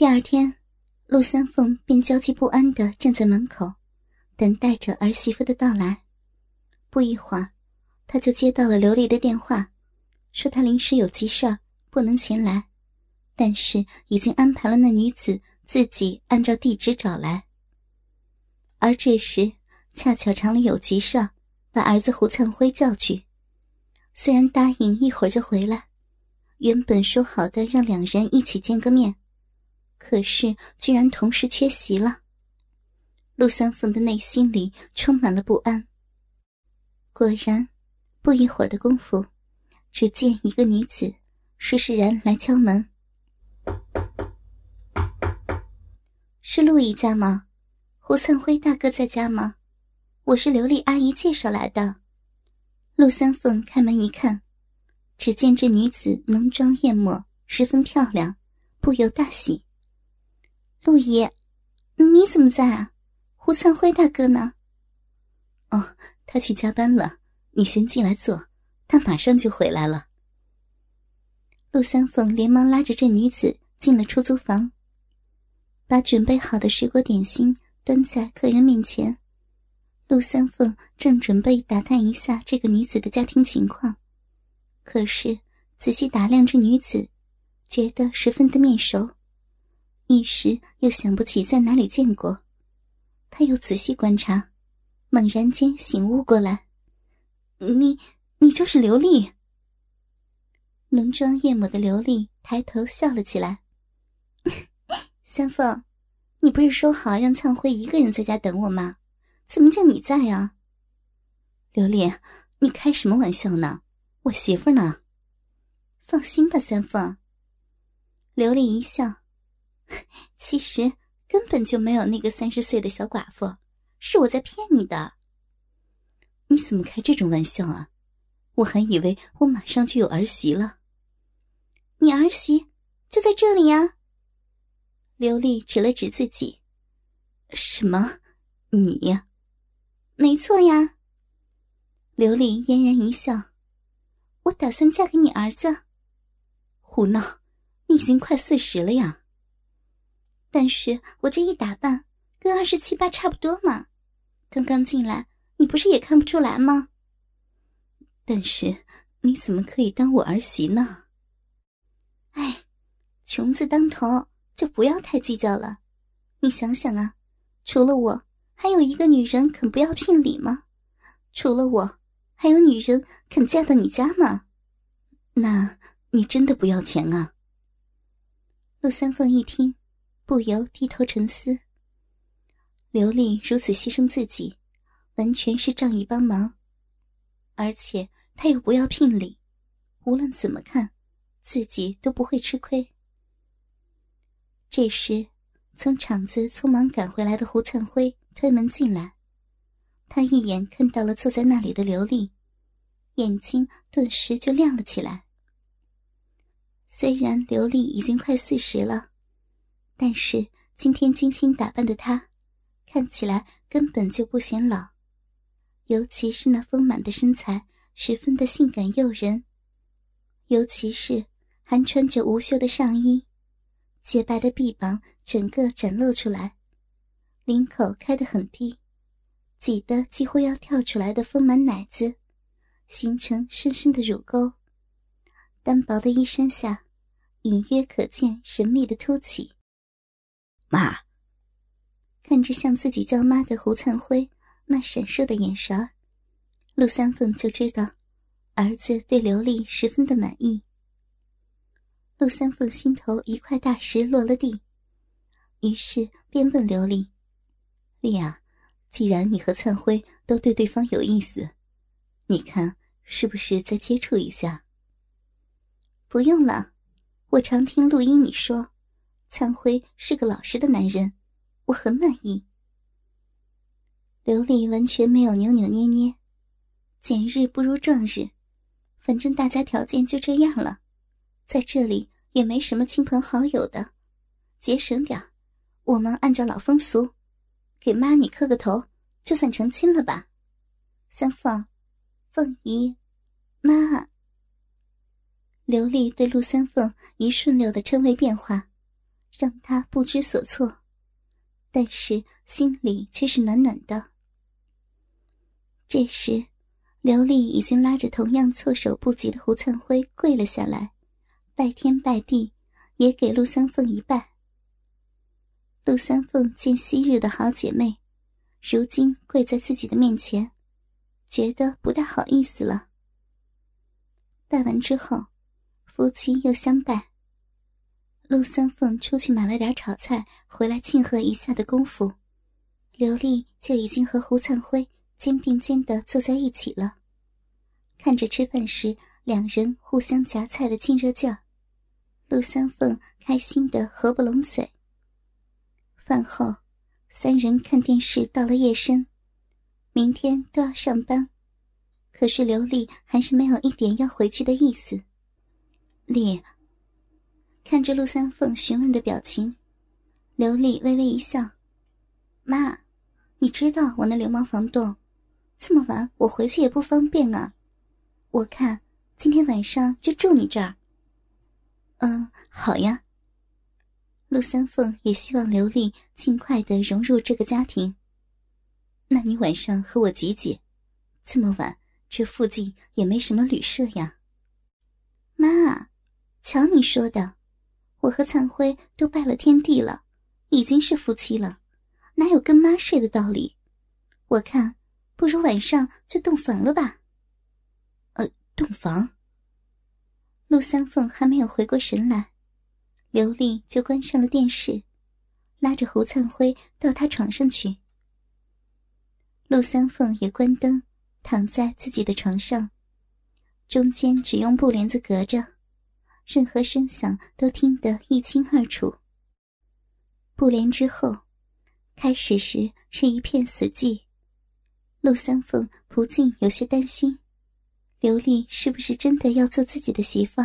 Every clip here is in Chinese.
第二天，陆三凤便焦急不安的站在门口，等待着儿媳妇的到来。不一会儿，他就接到了琉璃的电话，说他临时有急事不能前来，但是已经安排了那女子自己按照地址找来。而这时，恰巧厂里有急事把儿子胡灿辉叫去，虽然答应一会儿就回来，原本说好的让两人一起见个面。可是，居然同时缺席了。陆三凤的内心里充满了不安。果然，不一会儿的功夫，只见一个女子施施然来敲门：“是陆姨家吗？胡灿辉大哥在家吗？我是刘丽阿姨介绍来的。”陆三凤开门一看，只见这女子浓妆艳抹，十分漂亮，不由大喜。陆姨，你怎么在啊？胡灿辉大哥呢？哦，他去加班了。你先进来坐，他马上就回来了。陆三凤连忙拉着这女子进了出租房，把准备好的水果点心端在客人面前。陆三凤正准备打探一下这个女子的家庭情况，可是仔细打量这女子，觉得十分的面熟。一时又想不起在哪里见过，他又仔细观察，猛然间醒悟过来：“你，你就是刘丽。”浓妆艳抹的刘丽抬头笑了起来：“ 三凤，你不是说好让灿辉一个人在家等我吗？怎么就你在啊？”刘丽，你开什么玩笑呢？我媳妇呢？放心吧，三凤。刘丽一笑。其实根本就没有那个三十岁的小寡妇，是我在骗你的。你怎么开这种玩笑啊？我还以为我马上就有儿媳了。你儿媳就在这里呀。刘丽指了指自己。什么？你？没错呀。刘丽嫣然一笑。我打算嫁给你儿子。胡闹！你已经快四十了呀。但是我这一打扮，跟二十七八差不多嘛。刚刚进来，你不是也看不出来吗？但是你怎么可以当我儿媳呢？哎，穷字当头，就不要太计较了。你想想啊，除了我，还有一个女人肯不要聘礼吗？除了我，还有女人肯嫁到你家吗？那你真的不要钱啊？陆三凤一听。不由低头沉思。刘丽如此牺牲自己，完全是仗义帮忙，而且他又不要聘礼，无论怎么看，自己都不会吃亏。这时，从厂子匆忙赶回来的胡灿辉推门进来，他一眼看到了坐在那里的刘丽，眼睛顿时就亮了起来。虽然刘丽已经快四十了。但是今天精心打扮的她，看起来根本就不显老，尤其是那丰满的身材，十分的性感诱人。尤其是还穿着无袖的上衣，洁白的臂膀整个展露出来，领口开得很低，挤得几乎要跳出来的丰满奶子，形成深深的乳沟。单薄的衣衫下，隐约可见神秘的凸起。妈，看着像自己叫妈的胡灿辉那闪烁的眼神陆三凤就知道儿子对刘丽十分的满意。陆三凤心头一块大石落了地，于是便问刘丽：“丽亚，既然你和灿辉都对对方有意思，你看是不是再接触一下？”“不用了，我常听录音你说。”灿辉是个老实的男人，我很满意。刘丽完全没有扭扭捏捏，捡日不如撞日，反正大家条件就这样了，在这里也没什么亲朋好友的，节省点我们按照老风俗，给妈你磕个头，就算成亲了吧。三凤，凤姨，妈。刘丽对陆三凤一顺溜的称谓变化。让他不知所措，但是心里却是暖暖的。这时，刘丽已经拉着同样措手不及的胡灿辉跪了下来，拜天拜地，也给陆三凤一拜。陆三凤见昔日的好姐妹，如今跪在自己的面前，觉得不大好意思了。拜完之后，夫妻又相拜。陆三凤出去买了点炒菜，回来庆贺一下的功夫，刘丽就已经和胡灿辉肩并肩的坐在一起了。看着吃饭时两人互相夹菜的亲热劲儿，陆三凤开心的合不拢嘴。饭后，三人看电视到了夜深，明天都要上班，可是刘丽还是没有一点要回去的意思。丽。看着陆三凤询问的表情，刘丽微微一笑：“妈，你知道我那流氓房东，这么晚我回去也不方便啊。我看今天晚上就住你这儿。”“嗯，好呀。”陆三凤也希望刘丽尽快的融入这个家庭。那你晚上和我挤挤，这么晚这附近也没什么旅社呀。妈，瞧你说的。我和灿辉都拜了天地了，已经是夫妻了，哪有跟妈睡的道理？我看不如晚上就洞房了吧。呃，洞房。陆三凤还没有回过神来，刘丽就关上了电视，拉着胡灿辉到他床上去。陆三凤也关灯，躺在自己的床上，中间只用布帘子隔着。任何声响都听得一清二楚。布帘之后，开始时是一片死寂。陆三凤不禁有些担心，刘丽是不是真的要做自己的媳妇？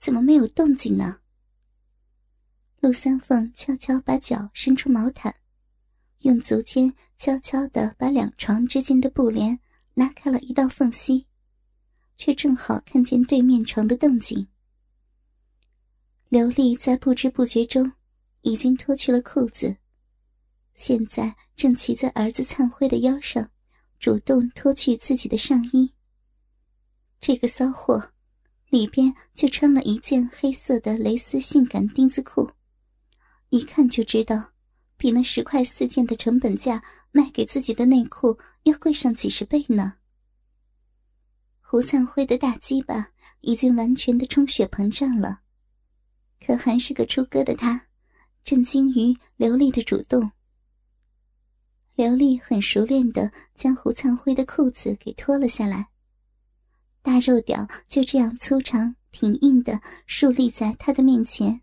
怎么没有动静呢？陆三凤悄悄把脚伸出毛毯，用足尖悄悄地把两床之间的布帘拉开了一道缝隙，却正好看见对面床的动静。刘丽在不知不觉中，已经脱去了裤子，现在正骑在儿子灿辉的腰上，主动脱去自己的上衣。这个骚货，里边就穿了一件黑色的蕾丝性感丁字裤，一看就知道，比那十块四件的成本价卖给自己的内裤要贵上几十倍呢。胡灿辉的大鸡巴已经完全的充血膨胀了。可还是个出歌的他，震惊于刘丽的主动。刘丽很熟练的将胡灿辉的裤子给脱了下来，大肉屌就这样粗长挺硬的竖立在他的面前。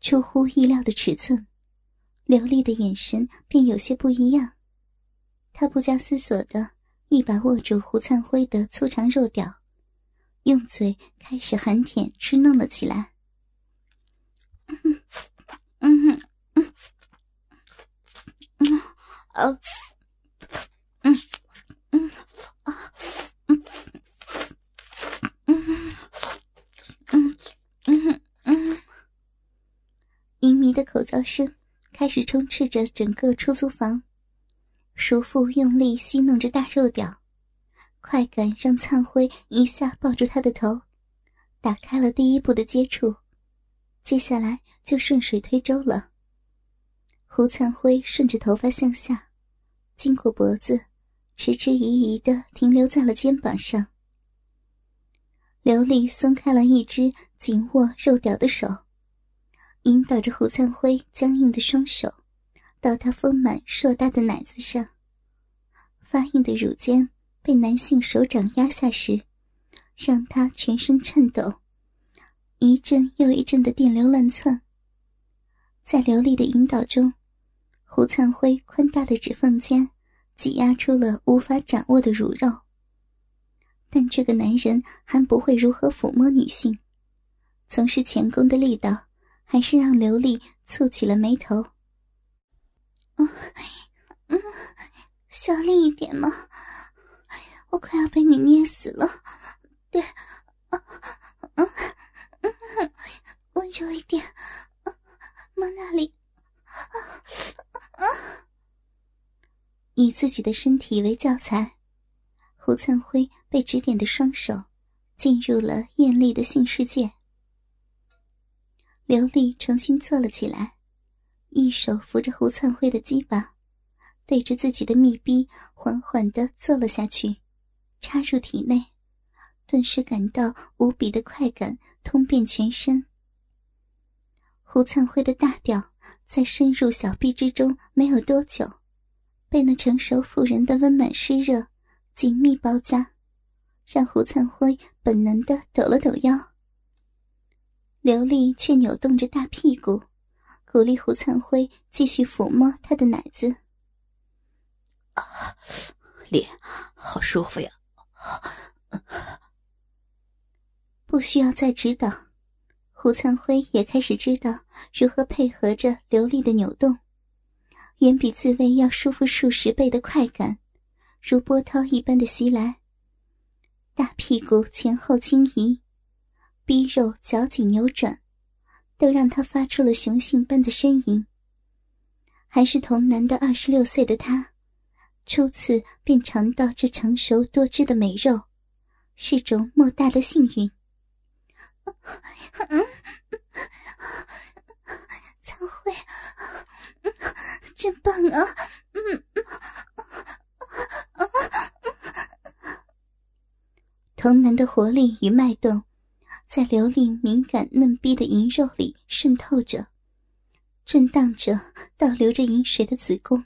出乎意料的尺寸，刘丽的眼神便有些不一样。他不加思索的一把握住胡灿辉的粗长肉屌，用嘴开始含舔吃弄了起来。嗯嗯嗯嗯啊嗯嗯啊嗯嗯嗯嗯嗯，淫靡的口叫声开始充斥着整个出租房。叔父用力吸弄着大肉屌，快感让灿辉一下抱住他的头，打开了第一步的接触。接下来就顺水推舟了。胡灿辉顺着头发向下，经过脖子，迟迟疑疑的停留在了肩膀上。刘丽松开了一只紧握肉屌的手，引导着胡灿辉僵硬的双手，到他丰满硕大的奶子上。发硬的乳尖被男性手掌压下时，让他全身颤抖。一阵又一阵的电流乱窜，在刘丽的引导中，胡灿辉宽大的指缝间挤压出了无法掌握的乳肉。但这个男人还不会如何抚摸女性，从事前功的力道还是让刘丽蹙起了眉头。嗯嗯，小力一点嘛，我快要被你捏死了。对，啊啊。温柔一点，摸那里。以自己的身体为教材，胡灿辉被指点的双手进入了艳丽的性世界。刘丽重新坐了起来，一手扶着胡灿辉的鸡巴，对着自己的密逼缓缓的坐了下去，插入体内，顿时感到无比的快感通遍全身。胡灿辉的大屌在深入小臂之中没有多久。被那成熟妇人的温暖湿热紧密包夹，让胡灿辉本能的抖了抖腰。刘丽却扭动着大屁股，鼓励胡灿辉继续抚摸他的奶子。啊，脸好舒服呀！不需要再指导，胡灿辉也开始知道如何配合着刘丽的扭动。远比自慰要舒服数十倍的快感，如波涛一般的袭来。大屁股前后轻移，逼肉绞紧扭转，都让他发出了雄性般的呻吟。还是童男的二十六岁的他，初次便尝到这成熟多汁的美肉，是种莫大的幸运。苍辉。真棒啊！嗯，童男的活力与脉动，在刘丽敏感嫩逼的银肉里渗透着，震荡着倒流着饮水的子宫，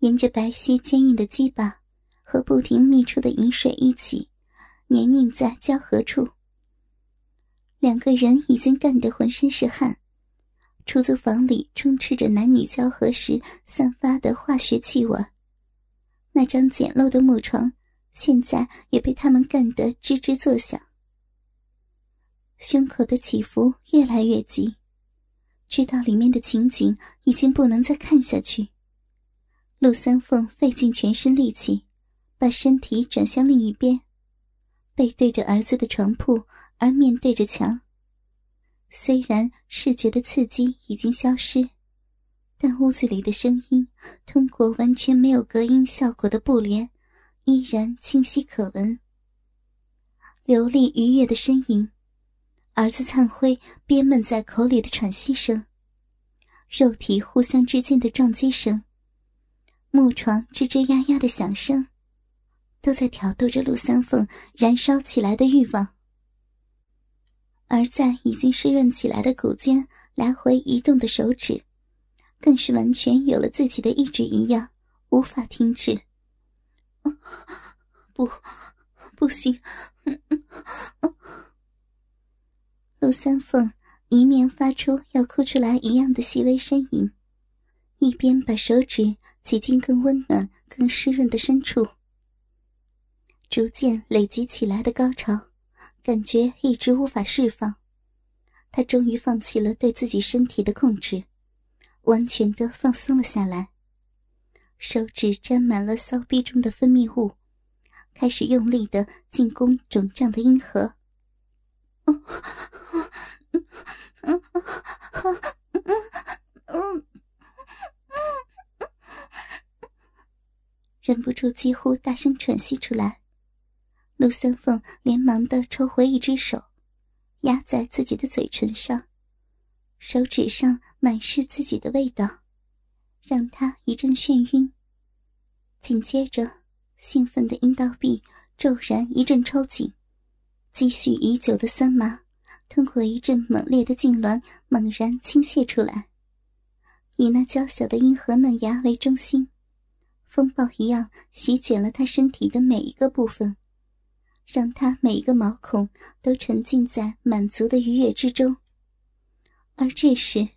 沿着白皙坚硬的鸡巴和不停泌出的饮水一起，黏腻在交合处。两个人已经干得浑身是汗。出租房里充斥着男女交合时散发的化学气味。那张简陋的木床现在也被他们干得吱吱作响。胸口的起伏越来越急，知道里面的情景已经不能再看下去。陆三凤费尽全身力气，把身体转向另一边，背对着儿子的床铺，而面对着墙。虽然视觉的刺激已经消失，但屋子里的声音通过完全没有隔音效果的布帘，依然清晰可闻。流利愉悦的呻吟，儿子灿辉憋闷在口里的喘息声，肉体互相之间的撞击声，木床吱吱呀呀的响声，都在挑逗着陆三凤燃烧起来的欲望。而在已经湿润起来的骨间来回移动的手指，更是完全有了自己的意志一样，无法停止。不，不行！陆三凤一面发出要哭出来一样的细微呻吟，一边把手指挤进更温暖、更湿润的深处，逐渐累积起来的高潮。感觉一直无法释放，他终于放弃了对自己身体的控制，完全的放松了下来。手指沾满了骚逼中的分泌物，开始用力的进攻肿胀的阴核。忍不住几乎大声喘息出来。陆三凤连忙的抽回一只手，压在自己的嘴唇上，手指上满是自己的味道，让他一阵眩晕。紧接着，兴奋的阴道壁骤然一阵抽紧，积蓄已久的酸麻通过一阵猛烈的痉挛猛然倾泻出来，以那娇小的阴核嫩芽为中心，风暴一样席卷了他身体的每一个部分。让他每一个毛孔都沉浸在满足的愉悦之中，而这时，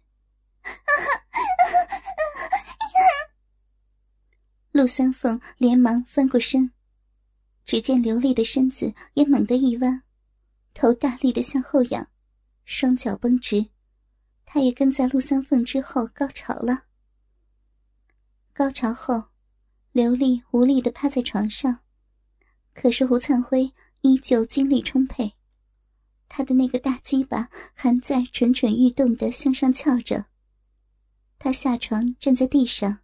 陆三凤连忙翻过身，只见刘丽的身子也猛地一弯，头大力的向后仰，双脚绷直，她也跟在陆三凤之后高潮了。高潮后，刘丽无力的趴在床上。可是胡灿辉依旧精力充沛，他的那个大鸡巴还在蠢蠢欲动的向上翘着，他下床站在地上，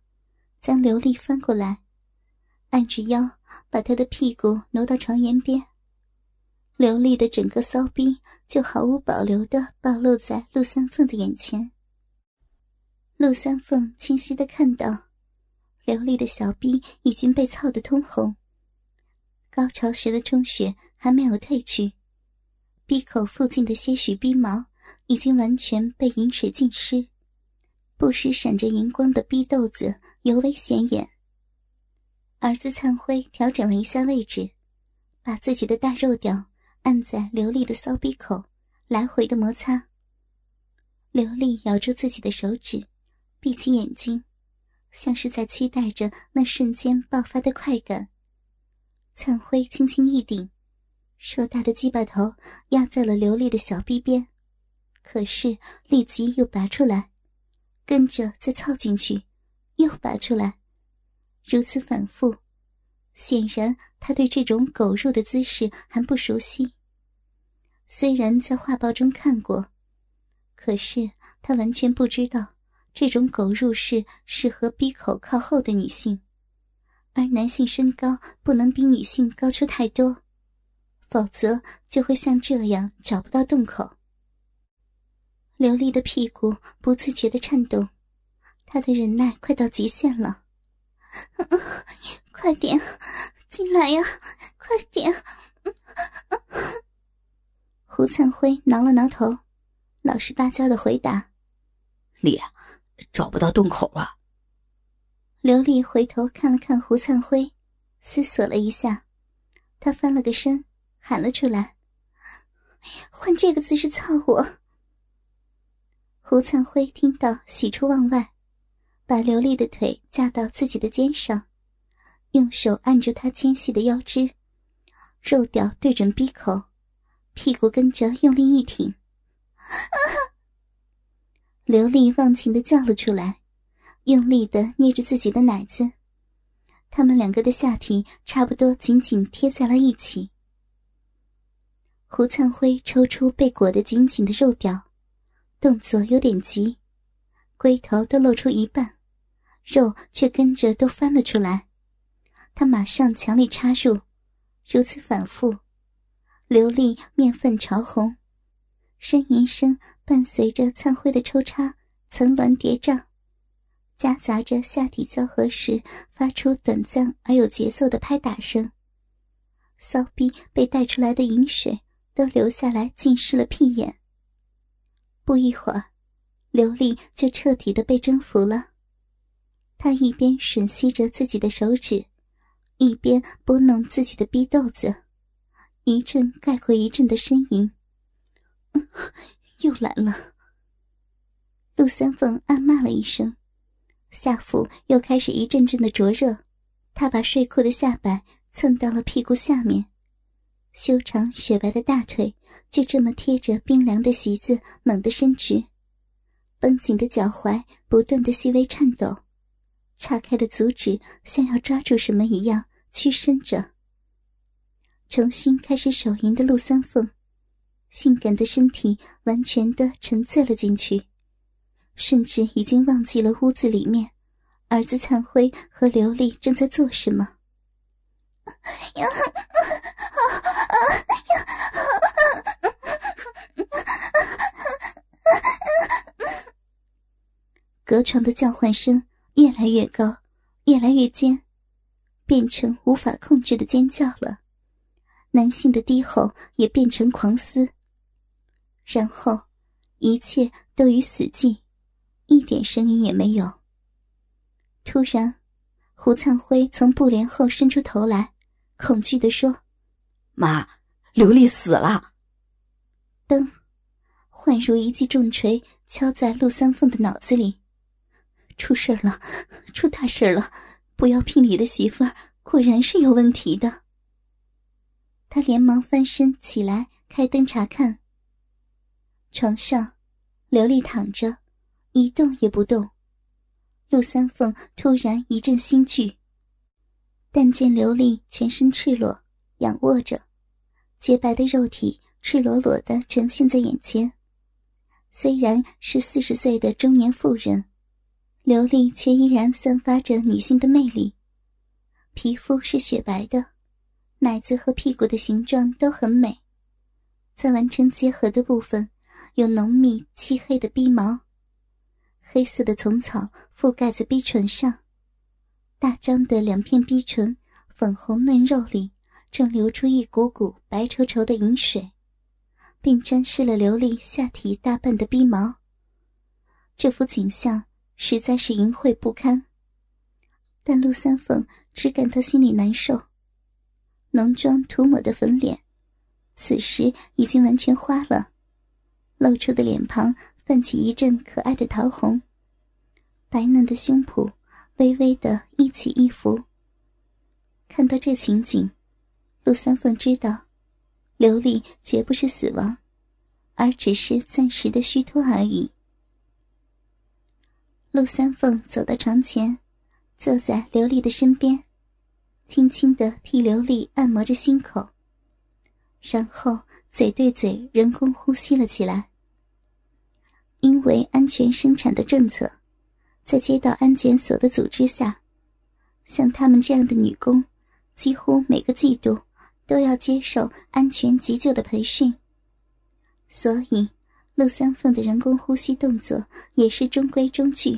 将刘丽翻过来，按着腰把她的屁股挪到床沿边。刘丽的整个骚逼就毫无保留的暴露在陆三凤的眼前。陆三凤清晰的看到，刘丽的小逼已经被操得通红，高潮时的充血还没有褪去，闭口附近的些许鼻毛已经完全被饮水浸湿，不时闪着荧光的逼豆子尤为显眼。儿子灿辉调整了一下位置，把自己的大肉屌。按在刘丽的骚逼口，来回的摩擦。刘丽咬住自己的手指，闭起眼睛，像是在期待着那瞬间爆发的快感。灿辉轻轻一顶，硕大的鸡巴头压在了刘丽的小臂边，可是立即又拔出来，跟着再凑进去，又拔出来，如此反复。显然，他对这种狗入的姿势还不熟悉。虽然在画报中看过，可是他完全不知道这种狗入式适合鼻口靠后的女性，而男性身高不能比女性高出太多，否则就会像这样找不到洞口。刘丽的屁股不自觉的颤动，她的忍耐快到极限了。快点进来呀！快点！胡灿辉挠了挠头，老实巴交的回答：“丽，找不到洞口啊。”刘丽回头看了看胡灿辉，思索了一下，他翻了个身，喊了出来：“换这个姿势操我！”胡灿辉听到，喜出望外，把刘丽的腿架到自己的肩上。用手按住她纤细的腰肢，肉屌对准鼻口，屁股跟着用力一挺，刘丽忘情的叫了出来，用力的捏着自己的奶子，他们两个的下体差不多紧紧贴在了一起。胡灿辉抽出被裹得紧紧的肉屌，动作有点急，龟头都露出一半，肉却跟着都翻了出来。他马上强力插入，如此反复，刘丽面泛潮红，呻吟声伴随着灿辉的抽插，层峦叠嶂，夹杂着下体交合时发出短暂而有节奏的拍打声。骚逼被带出来的饮水都流下来，浸湿了屁眼。不一会儿，刘丽就彻底的被征服了。她一边吮吸着自己的手指。一边拨弄自己的逼豆子，一阵盖过一阵的呻吟。又来了。陆三凤暗骂了一声，下腹又开始一阵阵的灼热。他把睡裤的下摆蹭到了屁股下面，修长雪白的大腿就这么贴着冰凉的席子猛地伸直，绷紧的脚踝不断的细微颤抖，叉开的足趾像要抓住什么一样。屈伸着，重新开始手淫的陆三凤，性感的身体完全的沉醉了进去，甚至已经忘记了屋子里面儿子灿辉和刘丽正在做什么。隔床的叫唤声越来越高，越来越尖。变成无法控制的尖叫了，男性的低吼也变成狂嘶。然后，一切都已死寂，一点声音也没有。突然，胡灿辉从布帘后伸出头来，恐惧的说：“妈，刘丽死了！”灯，宛如一记重锤敲在陆三凤的脑子里，出事了，出大事了！不要聘礼的媳妇儿果然是有问题的。他连忙翻身起来，开灯查看。床上，刘丽躺着，一动也不动。陆三凤突然一阵心惧，但见刘丽全身赤裸，仰卧着，洁白的肉体赤裸裸的呈现在眼前。虽然是四十岁的中年妇人。刘丽却依然散发着女性的魅力，皮肤是雪白的，奶子和屁股的形状都很美，在完成结合的部分有浓密漆黑的逼毛，黑色的丛草覆盖在逼唇上，大张的两片逼唇粉红嫩肉里正流出一股股白稠稠的银水，并沾湿了刘丽下体大半的逼毛，这幅景象。实在是淫秽不堪，但陆三凤只感到心里难受。浓妆涂抹的粉脸，此时已经完全花了，露出的脸庞泛起一阵可爱的桃红，白嫩的胸脯微微的一起一伏。看到这情景，陆三凤知道，刘丽绝不是死亡，而只是暂时的虚脱而已。陆三凤走到床前，坐在刘丽的身边，轻轻的替刘丽按摩着心口，然后嘴对嘴人工呼吸了起来。因为安全生产的政策，在街道安检所的组织下，像他们这样的女工，几乎每个季度都要接受安全急救的培训，所以。陆三凤的人工呼吸动作也是中规中矩，